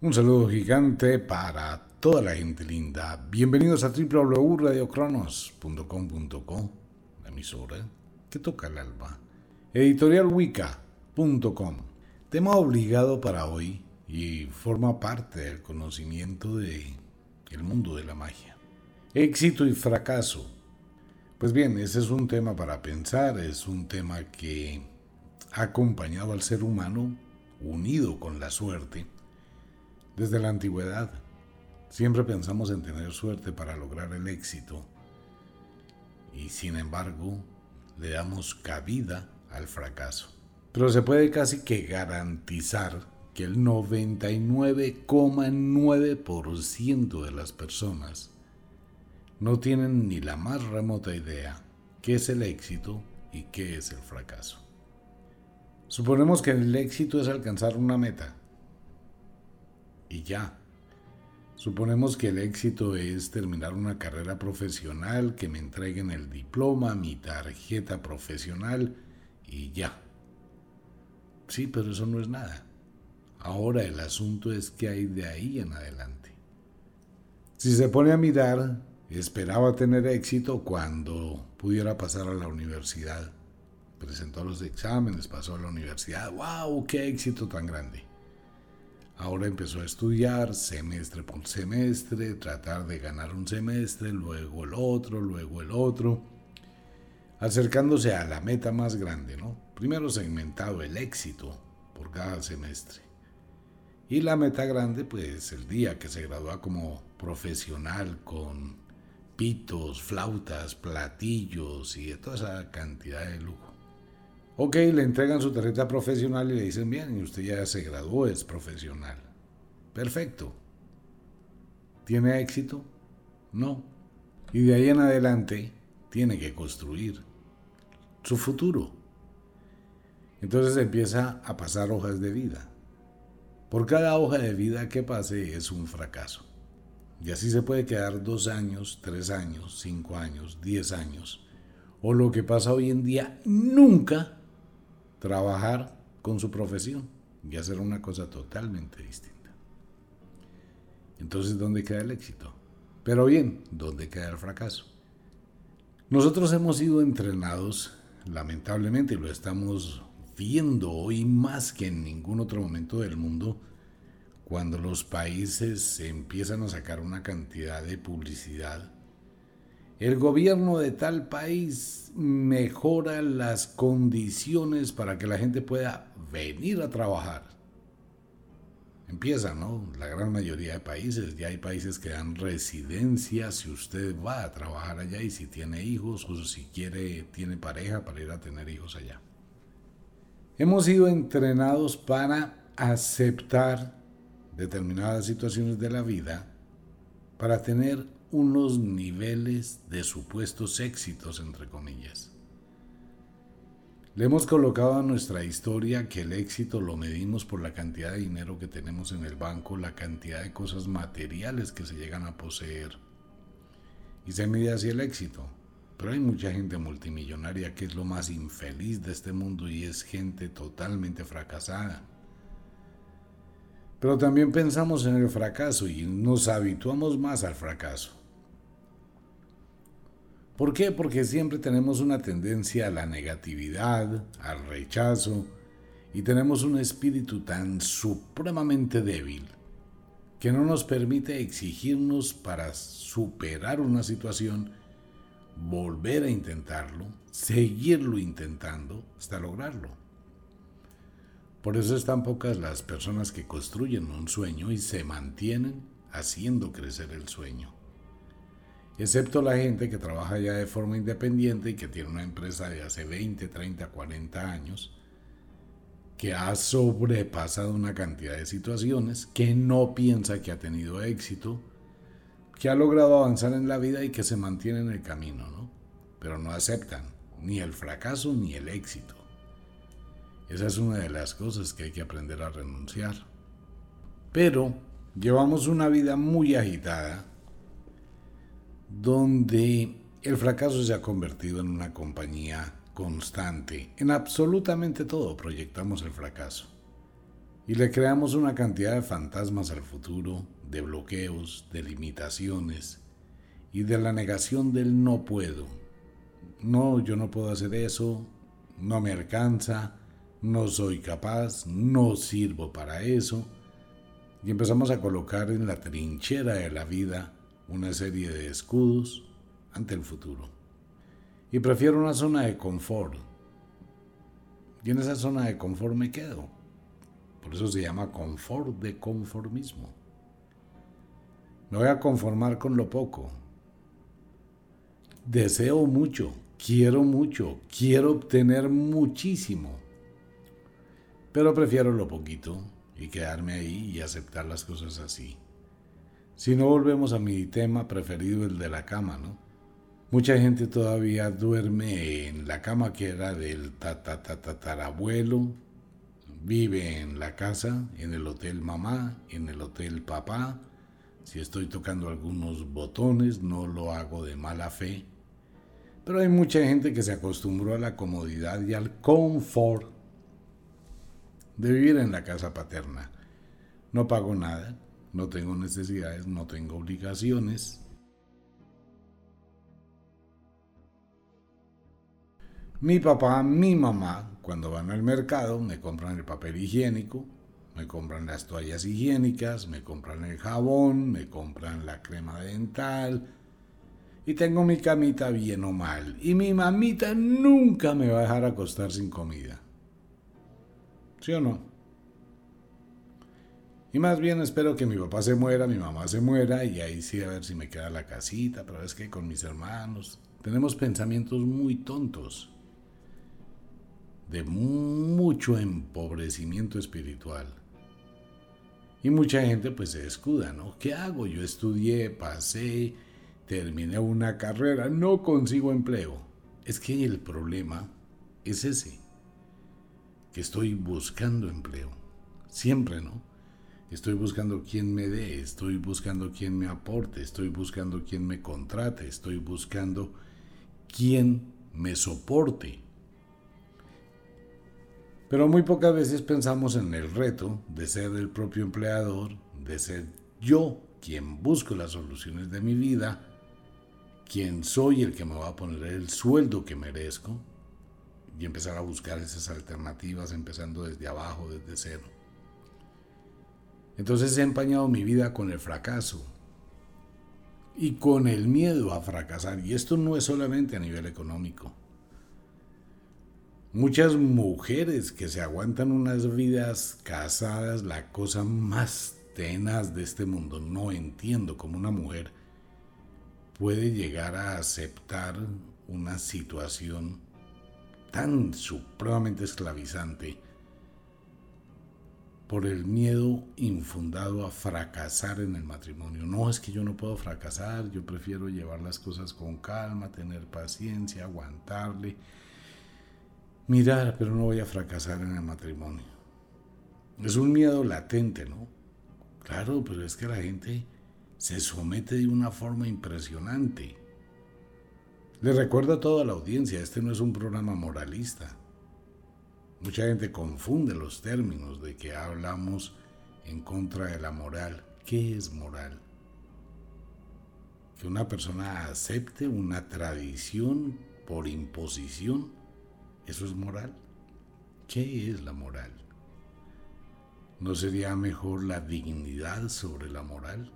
Un saludo gigante para toda la gente linda. Bienvenidos a www.radiocronos.com.co, la emisora que toca el alma. Editorialwicca.com. Tema obligado para hoy y forma parte del conocimiento de el mundo de la magia. Éxito y fracaso. Pues bien, ese es un tema para pensar, es un tema que ha acompañado al ser humano unido con la suerte desde la antigüedad, siempre pensamos en tener suerte para lograr el éxito y sin embargo le damos cabida al fracaso. Pero se puede casi que garantizar que el 99,9% de las personas no tienen ni la más remota idea qué es el éxito y qué es el fracaso. Suponemos que el éxito es alcanzar una meta, y ya. Suponemos que el éxito es terminar una carrera profesional, que me entreguen el diploma, mi tarjeta profesional y ya. Sí, pero eso no es nada. Ahora el asunto es que hay de ahí en adelante. Si se pone a mirar, esperaba tener éxito cuando pudiera pasar a la universidad. Presentó los exámenes, pasó a la universidad. ¡Wow! ¡Qué éxito tan grande! Ahora empezó a estudiar semestre por semestre, tratar de ganar un semestre, luego el otro, luego el otro, acercándose a la meta más grande, ¿no? Primero segmentado el éxito por cada semestre. Y la meta grande, pues el día que se gradúa como profesional con pitos, flautas, platillos y de toda esa cantidad de lujo. Ok, le entregan su tarjeta profesional y le dicen, bien, y usted ya se graduó, es profesional. Perfecto. ¿Tiene éxito? No. Y de ahí en adelante tiene que construir su futuro. Entonces empieza a pasar hojas de vida. Por cada hoja de vida que pase es un fracaso. Y así se puede quedar dos años, tres años, cinco años, diez años. O lo que pasa hoy en día, nunca trabajar con su profesión y hacer una cosa totalmente distinta. Entonces, ¿dónde queda el éxito? Pero bien, ¿dónde queda el fracaso? Nosotros hemos sido entrenados, lamentablemente, lo estamos viendo hoy más que en ningún otro momento del mundo, cuando los países empiezan a sacar una cantidad de publicidad el gobierno de tal país mejora las condiciones para que la gente pueda venir a trabajar. Empieza, ¿no? La gran mayoría de países, ya hay países que dan residencia si usted va a trabajar allá y si tiene hijos o si quiere, tiene pareja para ir a tener hijos allá. Hemos sido entrenados para aceptar determinadas situaciones de la vida, para tener unos niveles de supuestos éxitos, entre comillas. Le hemos colocado a nuestra historia que el éxito lo medimos por la cantidad de dinero que tenemos en el banco, la cantidad de cosas materiales que se llegan a poseer. Y se mide así el éxito. Pero hay mucha gente multimillonaria que es lo más infeliz de este mundo y es gente totalmente fracasada. Pero también pensamos en el fracaso y nos habituamos más al fracaso. ¿Por qué? Porque siempre tenemos una tendencia a la negatividad, al rechazo, y tenemos un espíritu tan supremamente débil que no nos permite exigirnos para superar una situación, volver a intentarlo, seguirlo intentando hasta lograrlo. Por eso están pocas las personas que construyen un sueño y se mantienen haciendo crecer el sueño excepto la gente que trabaja ya de forma independiente y que tiene una empresa de hace 20, 30, 40 años, que ha sobrepasado una cantidad de situaciones, que no piensa que ha tenido éxito, que ha logrado avanzar en la vida y que se mantiene en el camino, ¿no? Pero no aceptan ni el fracaso ni el éxito. Esa es una de las cosas que hay que aprender a renunciar. Pero llevamos una vida muy agitada donde el fracaso se ha convertido en una compañía constante. En absolutamente todo proyectamos el fracaso. Y le creamos una cantidad de fantasmas al futuro, de bloqueos, de limitaciones y de la negación del no puedo. No, yo no puedo hacer eso, no me alcanza, no soy capaz, no sirvo para eso. Y empezamos a colocar en la trinchera de la vida una serie de escudos ante el futuro. Y prefiero una zona de confort. Y en esa zona de confort me quedo. Por eso se llama confort de conformismo. Me voy a conformar con lo poco. Deseo mucho, quiero mucho, quiero obtener muchísimo. Pero prefiero lo poquito y quedarme ahí y aceptar las cosas así. Si no volvemos a mi tema preferido, el de la cama, ¿no? Mucha gente todavía duerme en la cama que era del tatarabuelo, vive en la casa, en el hotel mamá, en el hotel papá. Si estoy tocando algunos botones, no lo hago de mala fe. Pero hay mucha gente que se acostumbró a la comodidad y al confort de vivir en la casa paterna. No pago nada, no tengo necesidades, no tengo obligaciones. Mi papá, mi mamá, cuando van al mercado, me compran el papel higiénico, me compran las toallas higiénicas, me compran el jabón, me compran la crema dental, y tengo mi camita bien o mal. Y mi mamita nunca me va a dejar acostar sin comida. ¿Sí o no? Y más bien espero que mi papá se muera, mi mamá se muera y ahí sí a ver si me queda la casita, pero es que con mis hermanos tenemos pensamientos muy tontos, de mucho empobrecimiento espiritual. Y mucha gente pues se escuda, ¿no? ¿Qué hago? Yo estudié, pasé, terminé una carrera, no consigo empleo. Es que el problema es ese, que estoy buscando empleo. Siempre, ¿no? Estoy buscando quien me dé, estoy buscando quien me aporte, estoy buscando quien me contrate, estoy buscando quien me soporte. Pero muy pocas veces pensamos en el reto de ser el propio empleador, de ser yo quien busco las soluciones de mi vida quién soy el que me va a poner el sueldo que merezco y empezar a buscar esas alternativas empezando desde abajo, desde cero. Entonces he empañado mi vida con el fracaso y con el miedo a fracasar. Y esto no es solamente a nivel económico. Muchas mujeres que se aguantan unas vidas casadas, la cosa más tenaz de este mundo. No entiendo cómo una mujer puede llegar a aceptar una situación tan supremamente esclavizante por el miedo infundado a fracasar en el matrimonio. No es que yo no puedo fracasar, yo prefiero llevar las cosas con calma, tener paciencia, aguantarle, mirar, pero no voy a fracasar en el matrimonio. Es un miedo latente, ¿no? Claro, pero es que la gente se somete de una forma impresionante. Le recuerdo a toda la audiencia, este no es un programa moralista. Mucha gente confunde los términos de que hablamos en contra de la moral. ¿Qué es moral? Que una persona acepte una tradición por imposición, ¿eso es moral? ¿Qué es la moral? ¿No sería mejor la dignidad sobre la moral?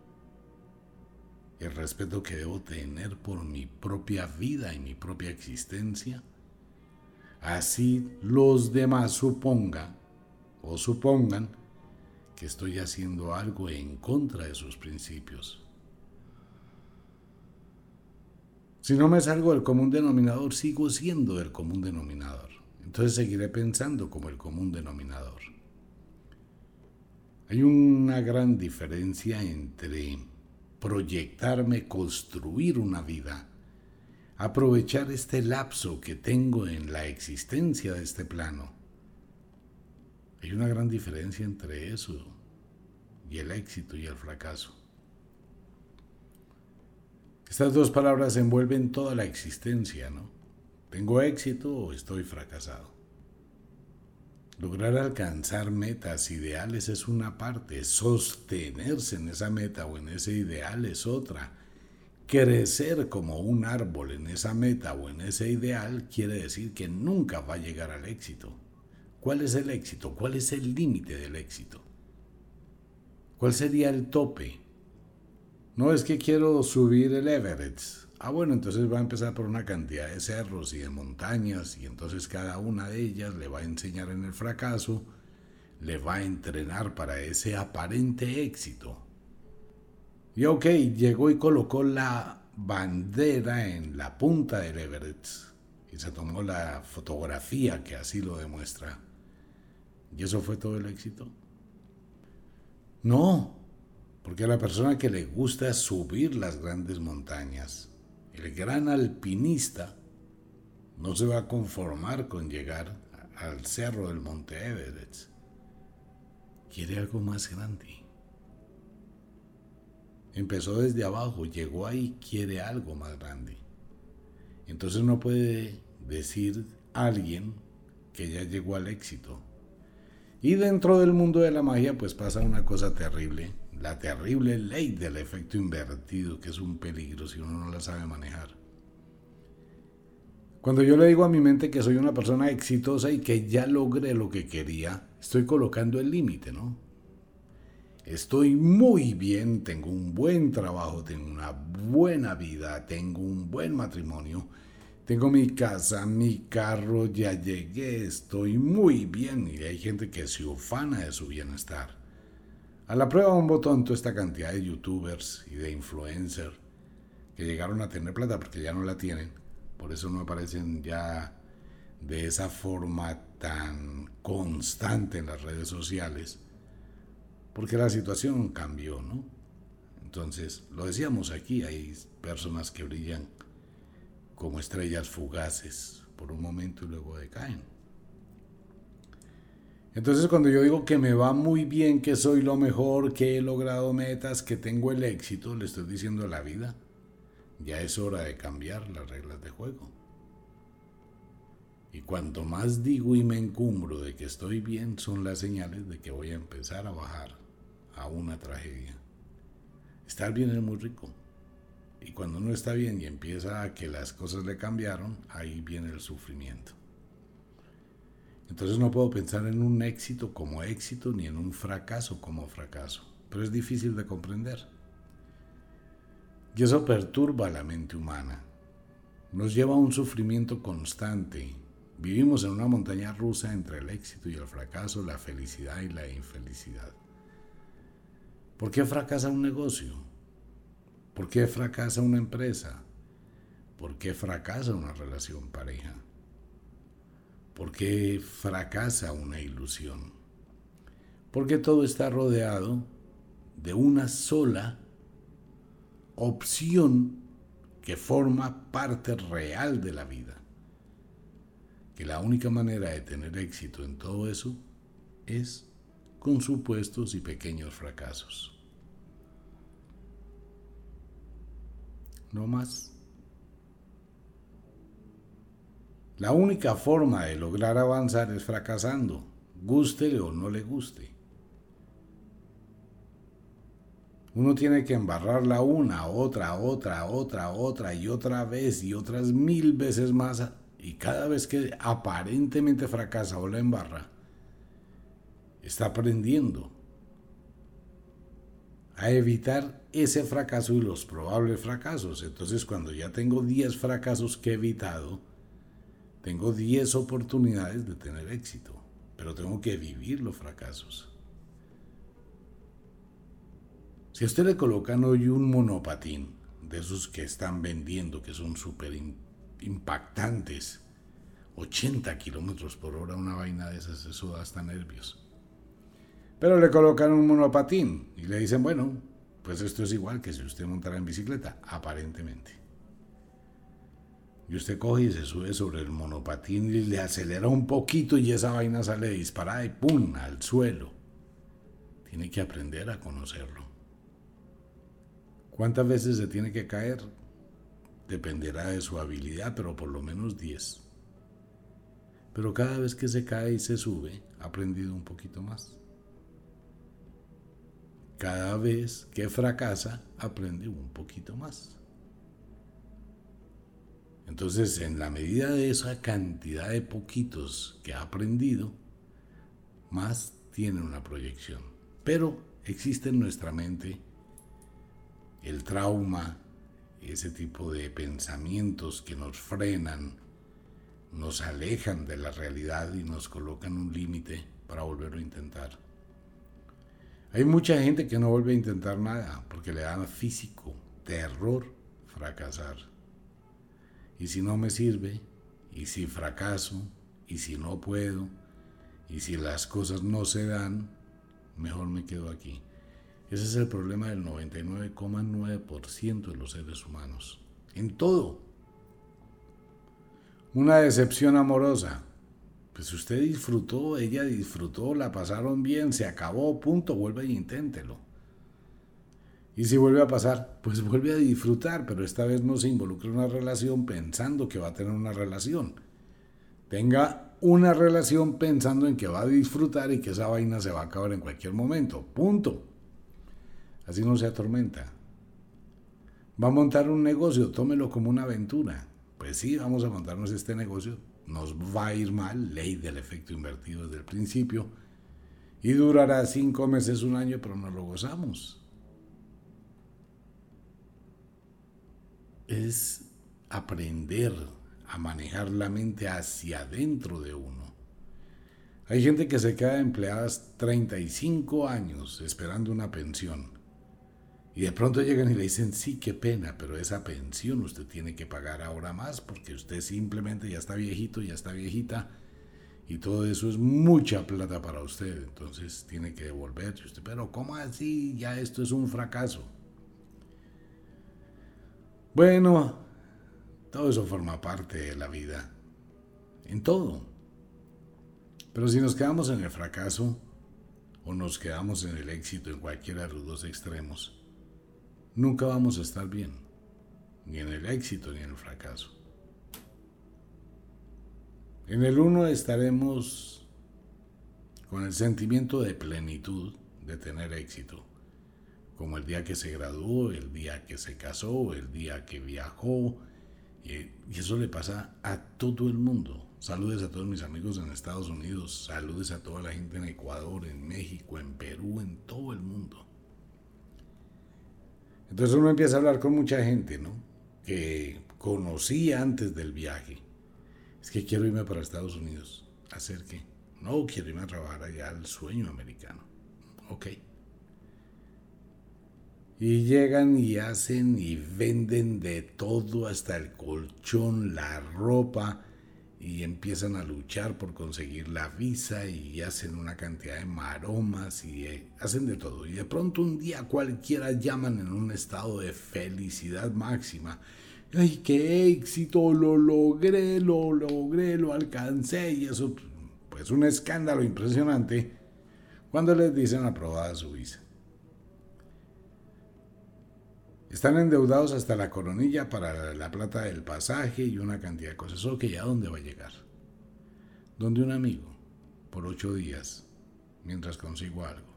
el respeto que debo tener por mi propia vida y mi propia existencia, así los demás supongan o supongan que estoy haciendo algo en contra de sus principios. Si no me salgo del común denominador, sigo siendo el común denominador. Entonces seguiré pensando como el común denominador. Hay una gran diferencia entre proyectarme, construir una vida, aprovechar este lapso que tengo en la existencia de este plano. Hay una gran diferencia entre eso y el éxito y el fracaso. Estas dos palabras envuelven toda la existencia, ¿no? ¿Tengo éxito o estoy fracasado? Lograr alcanzar metas, ideales es una parte, sostenerse en esa meta o en ese ideal es otra. Crecer como un árbol en esa meta o en ese ideal quiere decir que nunca va a llegar al éxito. ¿Cuál es el éxito? ¿Cuál es el límite del éxito? ¿Cuál sería el tope? No es que quiero subir el Everest, Ah, bueno, entonces va a empezar por una cantidad de cerros y de montañas y entonces cada una de ellas le va a enseñar en el fracaso, le va a entrenar para ese aparente éxito. Y ok, llegó y colocó la bandera en la punta del Everest y se tomó la fotografía que así lo demuestra. ¿Y eso fue todo el éxito? No, porque a la persona que le gusta subir las grandes montañas, el gran alpinista no se va a conformar con llegar al cerro del Monte Everest. Quiere algo más grande. Empezó desde abajo, llegó ahí, quiere algo más grande. Entonces no puede decir alguien que ya llegó al éxito. Y dentro del mundo de la magia pues pasa una cosa terrible la terrible ley del efecto invertido, que es un peligro si uno no la sabe manejar. Cuando yo le digo a mi mente que soy una persona exitosa y que ya logré lo que quería, estoy colocando el límite, ¿no? Estoy muy bien, tengo un buen trabajo, tengo una buena vida, tengo un buen matrimonio, tengo mi casa, mi carro, ya llegué, estoy muy bien y hay gente que se ufana de su bienestar. A la prueba un botón toda esta cantidad de youtubers y de influencers que llegaron a tener plata porque ya no la tienen. Por eso no aparecen ya de esa forma tan constante en las redes sociales. Porque la situación cambió, ¿no? Entonces, lo decíamos aquí, hay personas que brillan como estrellas fugaces por un momento y luego decaen. Entonces cuando yo digo que me va muy bien, que soy lo mejor, que he logrado metas, que tengo el éxito, le estoy diciendo a la vida, ya es hora de cambiar las reglas de juego. Y cuanto más digo y me encumbro de que estoy bien, son las señales de que voy a empezar a bajar a una tragedia. Estar bien es muy rico. Y cuando uno está bien y empieza a que las cosas le cambiaron, ahí viene el sufrimiento. Entonces no puedo pensar en un éxito como éxito ni en un fracaso como fracaso, pero es difícil de comprender. Y eso perturba la mente humana. Nos lleva a un sufrimiento constante. Vivimos en una montaña rusa entre el éxito y el fracaso, la felicidad y la infelicidad. ¿Por qué fracasa un negocio? ¿Por qué fracasa una empresa? ¿Por qué fracasa una relación pareja? porque fracasa una ilusión. Porque todo está rodeado de una sola opción que forma parte real de la vida. Que la única manera de tener éxito en todo eso es con supuestos y pequeños fracasos. No más. La única forma de lograr avanzar es fracasando, guste o no le guste. Uno tiene que embarrarla una, otra, otra, otra, otra y otra vez y otras mil veces más. Y cada vez que aparentemente fracasa o la embarra, está aprendiendo a evitar ese fracaso y los probables fracasos. Entonces cuando ya tengo 10 fracasos que he evitado, tengo 10 oportunidades de tener éxito, pero tengo que vivir los fracasos. Si a usted le colocan hoy un monopatín, de esos que están vendiendo, que son súper impactantes, 80 kilómetros por hora, una vaina de esas, eso da hasta nervios. Pero le colocan un monopatín y le dicen, bueno, pues esto es igual que si usted montara en bicicleta, aparentemente. Y usted coge y se sube sobre el monopatín y le acelera un poquito y esa vaina sale disparada y ¡pum! al suelo. Tiene que aprender a conocerlo. ¿Cuántas veces se tiene que caer? Dependerá de su habilidad, pero por lo menos 10. Pero cada vez que se cae y se sube, ha aprendido un poquito más. Cada vez que fracasa, aprende un poquito más. Entonces, en la medida de esa cantidad de poquitos que ha aprendido, más tiene una proyección. Pero existe en nuestra mente el trauma, ese tipo de pensamientos que nos frenan, nos alejan de la realidad y nos colocan un límite para volverlo a intentar. Hay mucha gente que no vuelve a intentar nada porque le da físico, terror, fracasar. Y si no me sirve, y si fracaso, y si no puedo, y si las cosas no se dan, mejor me quedo aquí. Ese es el problema del 99,9% de los seres humanos. En todo. Una decepción amorosa. Pues usted disfrutó, ella disfrutó, la pasaron bien, se acabó, punto, vuelve e inténtelo. Y si vuelve a pasar, pues vuelve a disfrutar, pero esta vez no se involucre en una relación pensando que va a tener una relación. Tenga una relación pensando en que va a disfrutar y que esa vaina se va a acabar en cualquier momento. Punto. Así no se atormenta. Va a montar un negocio, tómelo como una aventura. Pues sí, vamos a montarnos este negocio. Nos va a ir mal, ley del efecto invertido desde el principio. Y durará cinco meses, un año, pero nos lo gozamos. es aprender a manejar la mente hacia adentro de uno. Hay gente que se queda empleada 35 años esperando una pensión. Y de pronto llegan y le dicen, sí, qué pena, pero esa pensión usted tiene que pagar ahora más porque usted simplemente ya está viejito, ya está viejita. Y todo eso es mucha plata para usted. Entonces tiene que devolverse usted. Pero ¿cómo así? Ya esto es un fracaso. Bueno, todo eso forma parte de la vida, en todo. Pero si nos quedamos en el fracaso o nos quedamos en el éxito en cualquiera de los dos extremos, nunca vamos a estar bien, ni en el éxito ni en el fracaso. En el uno estaremos con el sentimiento de plenitud de tener éxito como el día que se graduó, el día que se casó, el día que viajó. Y eso le pasa a todo el mundo. Saludes a todos mis amigos en Estados Unidos, saludes a toda la gente en Ecuador, en México, en Perú, en todo el mundo. Entonces uno empieza a hablar con mucha gente, ¿no? Que conocía antes del viaje. Es que quiero irme para Estados Unidos. ¿Hacer qué? No, quiero irme a trabajar allá al sueño americano. Ok. Y llegan y hacen y venden de todo, hasta el colchón, la ropa, y empiezan a luchar por conseguir la visa y hacen una cantidad de maromas y eh, hacen de todo. Y de pronto un día cualquiera llaman en un estado de felicidad máxima. ¡Ay, qué éxito! Lo logré, lo logré, lo alcancé. Y eso, pues un escándalo impresionante cuando les dicen aprobada su visa. Están endeudados hasta la coronilla para la plata del pasaje y una cantidad de cosas. ¿O que a dónde va a llegar? Donde un amigo, por ocho días, mientras consigo algo.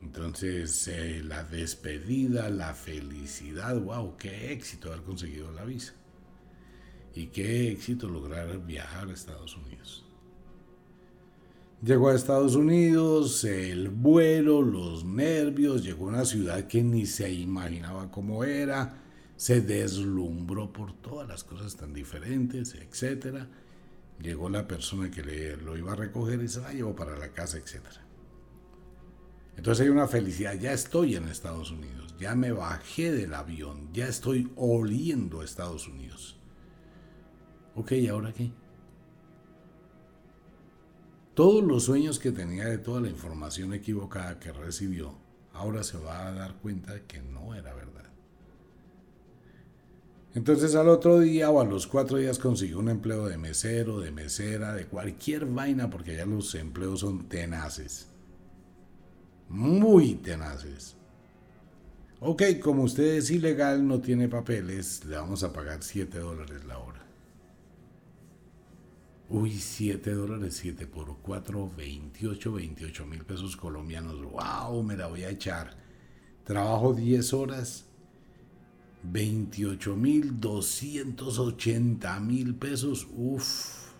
Entonces, eh, la despedida, la felicidad, wow, qué éxito haber conseguido la visa. Y qué éxito lograr viajar a Estados Unidos. Llegó a Estados Unidos, el vuelo, los nervios, llegó a una ciudad que ni se imaginaba cómo era, se deslumbró por todas las cosas tan diferentes, etc. Llegó la persona que le, lo iba a recoger y se la llevó para la casa, etc. Entonces hay una felicidad, ya estoy en Estados Unidos, ya me bajé del avión, ya estoy oliendo a Estados Unidos. Ok, ¿y ahora qué? Todos los sueños que tenía de toda la información equivocada que recibió, ahora se va a dar cuenta que no era verdad. Entonces al otro día o a los cuatro días consiguió un empleo de mesero, de mesera, de cualquier vaina, porque ya los empleos son tenaces. Muy tenaces. Ok, como usted es ilegal, no tiene papeles, le vamos a pagar 7 dólares la hora. Uy, 7 dólares, 7 por 4, 28, 28 mil pesos colombianos. ¡Wow! Me la voy a echar. Trabajo 10 horas, 28 mil 280 mil pesos. Uf.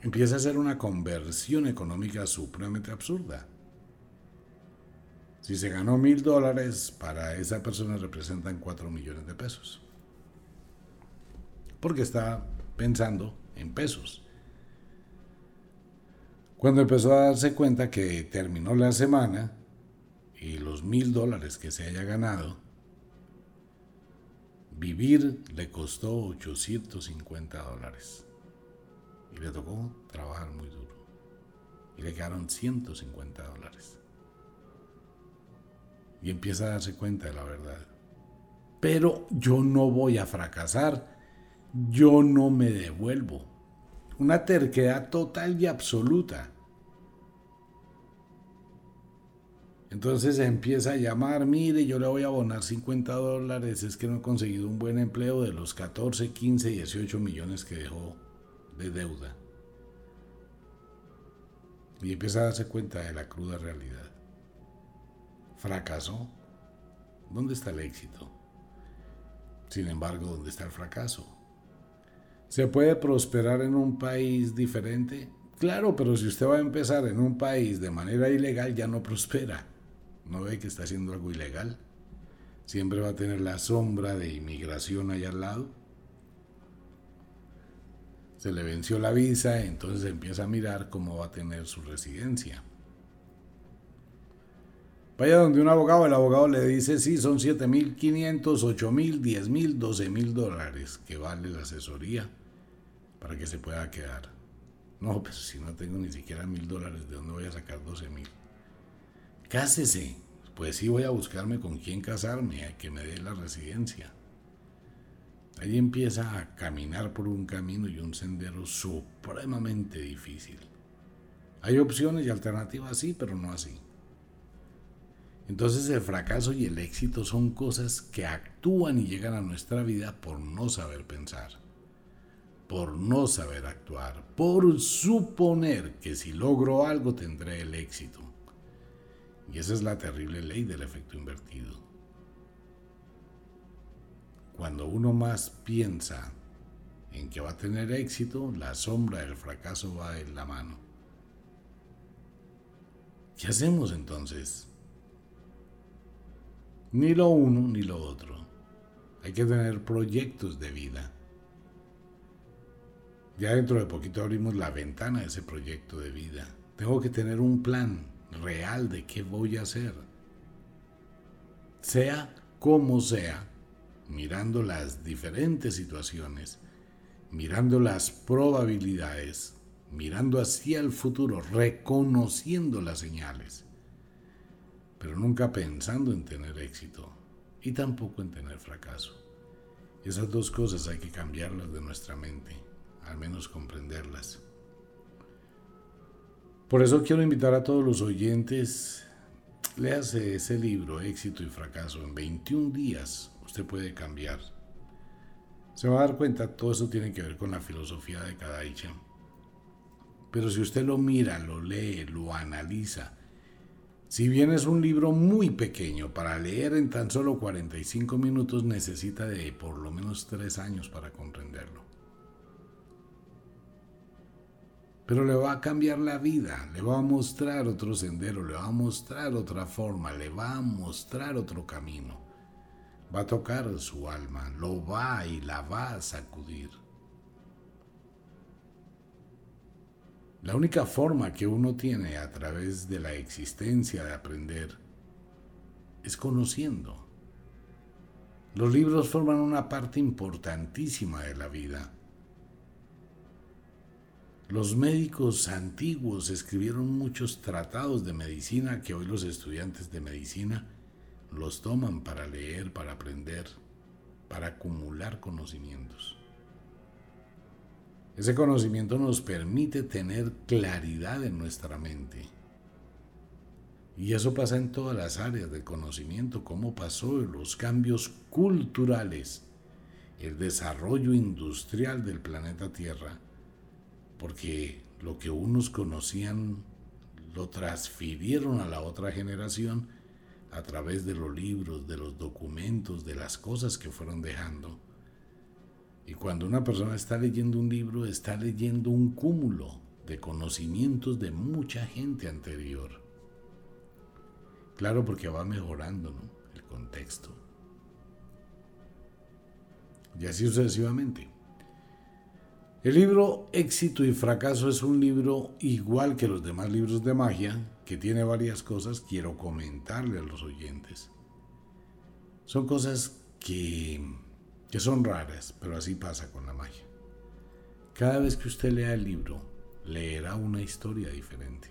Empieza a ser una conversión económica supremamente absurda. Si se ganó mil dólares, para esa persona representan 4 millones de pesos. Porque está pensando en pesos. Cuando empezó a darse cuenta que terminó la semana y los mil dólares que se haya ganado, vivir le costó 850 dólares. Y le tocó trabajar muy duro. Y le quedaron 150 dólares. Y empieza a darse cuenta de la verdad. Pero yo no voy a fracasar yo no me devuelvo. Una terquedad total y absoluta. Entonces empieza a llamar, mire, yo le voy a abonar 50 dólares, es que no he conseguido un buen empleo de los 14, 15, 18 millones que dejó de deuda. Y empieza a darse cuenta de la cruda realidad. Fracasó. ¿Dónde está el éxito? Sin embargo, ¿dónde está el fracaso? ¿Se puede prosperar en un país diferente? Claro, pero si usted va a empezar en un país de manera ilegal, ya no prospera. ¿No ve que está haciendo algo ilegal? Siempre va a tener la sombra de inmigración allá al lado. Se le venció la visa, entonces empieza a mirar cómo va a tener su residencia. Vaya donde un abogado, el abogado le dice, sí, son 7.500, 8.000, 10.000, 12.000 dólares que vale la asesoría para que se pueda quedar. No, pero si no tengo ni siquiera mil dólares, ¿de dónde voy a sacar 12.000? Cásese. Pues sí voy a buscarme con quién casarme, a que me dé la residencia. Ahí empieza a caminar por un camino y un sendero supremamente difícil. Hay opciones y alternativas, sí, pero no así. Entonces el fracaso y el éxito son cosas que actúan y llegan a nuestra vida por no saber pensar, por no saber actuar, por suponer que si logro algo tendré el éxito. Y esa es la terrible ley del efecto invertido. Cuando uno más piensa en que va a tener éxito, la sombra del fracaso va en la mano. ¿Qué hacemos entonces? Ni lo uno ni lo otro. Hay que tener proyectos de vida. Ya dentro de poquito abrimos la ventana de ese proyecto de vida. Tengo que tener un plan real de qué voy a hacer. Sea como sea, mirando las diferentes situaciones, mirando las probabilidades, mirando hacia el futuro, reconociendo las señales pero nunca pensando en tener éxito y tampoco en tener fracaso. Esas dos cosas hay que cambiarlas de nuestra mente, al menos comprenderlas. Por eso quiero invitar a todos los oyentes, léase ese libro, Éxito y Fracaso. En 21 días usted puede cambiar. Se va a dar cuenta, todo eso tiene que ver con la filosofía de cada hecha. Pero si usted lo mira, lo lee, lo analiza, si bien es un libro muy pequeño, para leer en tan solo 45 minutos necesita de por lo menos tres años para comprenderlo. Pero le va a cambiar la vida, le va a mostrar otro sendero, le va a mostrar otra forma, le va a mostrar otro camino. Va a tocar su alma, lo va y la va a sacudir. La única forma que uno tiene a través de la existencia de aprender es conociendo. Los libros forman una parte importantísima de la vida. Los médicos antiguos escribieron muchos tratados de medicina que hoy los estudiantes de medicina los toman para leer, para aprender, para acumular conocimientos. Ese conocimiento nos permite tener claridad en nuestra mente. Y eso pasa en todas las áreas del conocimiento, cómo pasó los cambios culturales, el desarrollo industrial del planeta Tierra, porque lo que unos conocían lo transfirieron a la otra generación a través de los libros, de los documentos, de las cosas que fueron dejando. Y cuando una persona está leyendo un libro, está leyendo un cúmulo de conocimientos de mucha gente anterior. Claro, porque va mejorando el contexto. Y así sucesivamente. El libro Éxito y Fracaso es un libro igual que los demás libros de magia, que tiene varias cosas, quiero comentarle a los oyentes. Son cosas que, que son raras, pero así pasa con la magia. Cada vez que usted lea el libro, leerá una historia diferente.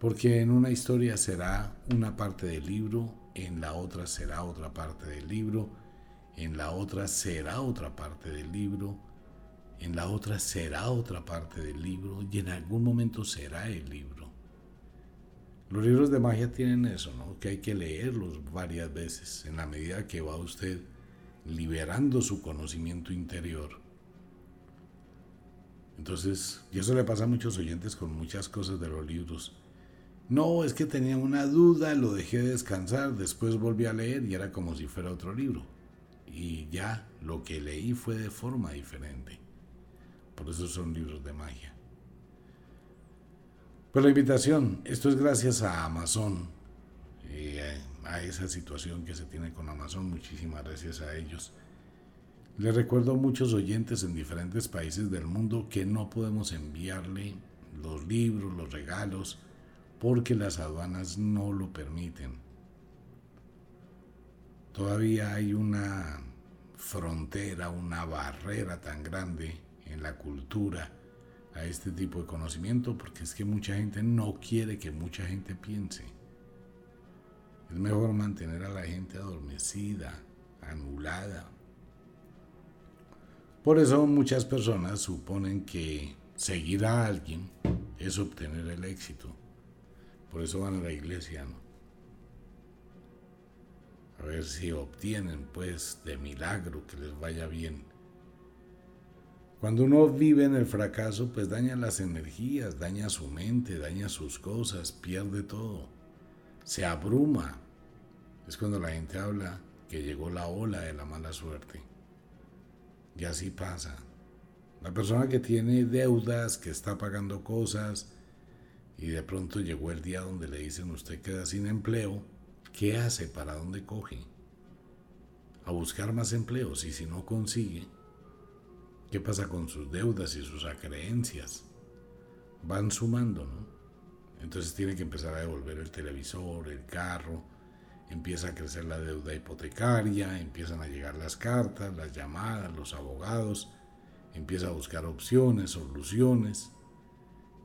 Porque en una historia será una parte del libro, en la otra será otra parte del libro, en la otra será otra parte del libro, en la otra será otra parte del libro y en algún momento será el libro. Los libros de magia tienen eso, ¿no? Que hay que leerlos varias veces en la medida que va usted liberando su conocimiento interior. Entonces, y eso le pasa a muchos oyentes con muchas cosas de los libros. No, es que tenía una duda, lo dejé descansar, después volví a leer y era como si fuera otro libro y ya lo que leí fue de forma diferente. Por eso son libros de magia. Pues la invitación, esto es gracias a Amazon, eh, a esa situación que se tiene con Amazon, muchísimas gracias a ellos. Les recuerdo a muchos oyentes en diferentes países del mundo que no podemos enviarle los libros, los regalos, porque las aduanas no lo permiten. Todavía hay una frontera, una barrera tan grande en la cultura a este tipo de conocimiento porque es que mucha gente no quiere que mucha gente piense. Es mejor mantener a la gente adormecida, anulada. Por eso muchas personas suponen que seguir a alguien es obtener el éxito. Por eso van a la iglesia, ¿no? Ver si obtienen pues de milagro que les vaya bien. Cuando uno vive en el fracaso, pues daña las energías, daña su mente, daña sus cosas, pierde todo, se abruma. Es cuando la gente habla que llegó la ola de la mala suerte. Y así pasa. La persona que tiene deudas, que está pagando cosas, y de pronto llegó el día donde le dicen usted queda sin empleo, ¿Qué hace? ¿Para dónde coge? A buscar más empleos y si no consigue, ¿qué pasa con sus deudas y sus acreencias? Van sumando, ¿no? Entonces tiene que empezar a devolver el televisor, el carro, empieza a crecer la deuda hipotecaria, empiezan a llegar las cartas, las llamadas, los abogados, empieza a buscar opciones, soluciones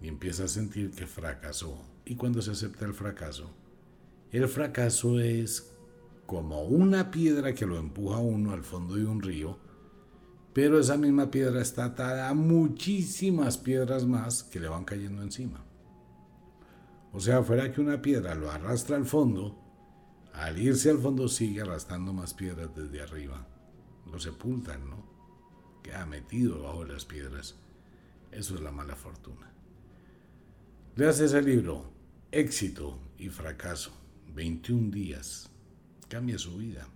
y empieza a sentir que fracasó. Y cuando se acepta el fracaso, el fracaso es como una piedra que lo empuja uno al fondo de un río, pero esa misma piedra está atada a muchísimas piedras más que le van cayendo encima. O sea, fuera que una piedra lo arrastra al fondo, al irse al fondo sigue arrastrando más piedras desde arriba. Lo sepultan, ¿no? Queda metido bajo las piedras. Eso es la mala fortuna. Leas ese libro, Éxito y Fracaso 21 días, cambia su vida.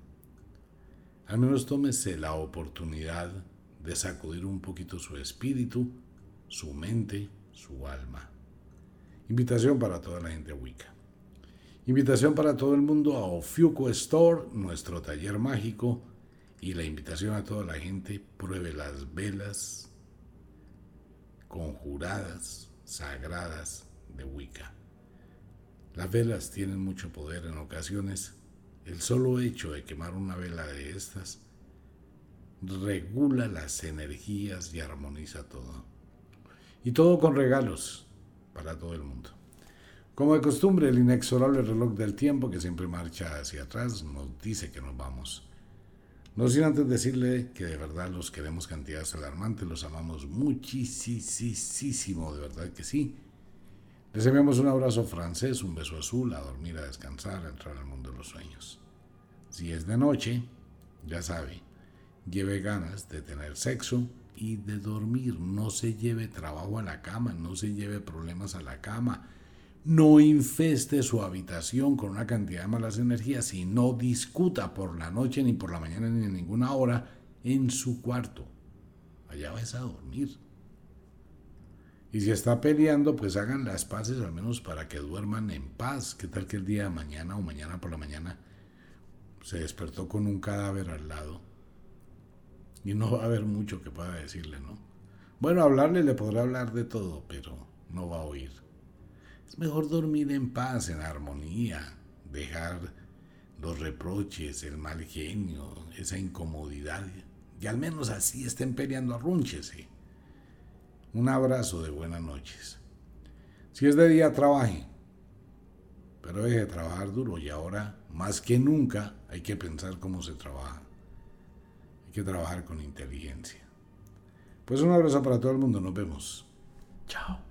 Al menos tómese la oportunidad de sacudir un poquito su espíritu, su mente, su alma. Invitación para toda la gente Wicca. Invitación para todo el mundo a Ofiuco Store, nuestro taller mágico, y la invitación a toda la gente, pruebe las velas conjuradas, sagradas de Wicca. Las velas tienen mucho poder en ocasiones. El solo hecho de quemar una vela de estas regula las energías y armoniza todo. Y todo con regalos para todo el mundo. Como de costumbre, el inexorable reloj del tiempo que siempre marcha hacia atrás nos dice que nos vamos. No sin antes decirle que de verdad los queremos cantidades alarmantes, los amamos muchísimo, de verdad que sí. Les enviamos un abrazo francés, un beso azul, a dormir, a descansar, a entrar al mundo de los sueños. Si es de noche, ya sabe, lleve ganas de tener sexo y de dormir. No se lleve trabajo a la cama, no se lleve problemas a la cama. No infeste su habitación con una cantidad de malas energías y no discuta por la noche, ni por la mañana, ni en ninguna hora en su cuarto. Allá vas a dormir. Y si está peleando, pues hagan las paces al menos para que duerman en paz. ¿Qué tal que el día de mañana o mañana por la mañana se despertó con un cadáver al lado? Y no va a haber mucho que pueda decirle, ¿no? Bueno, hablarle le podrá hablar de todo, pero no va a oír. Es mejor dormir en paz, en armonía, dejar los reproches, el mal genio, esa incomodidad. Y al menos así estén peleando, arrúnchese. Un abrazo de buenas noches. Si es de día, trabaje. Pero deje de trabajar duro y ahora, más que nunca, hay que pensar cómo se trabaja. Hay que trabajar con inteligencia. Pues un abrazo para todo el mundo. Nos vemos. Chao.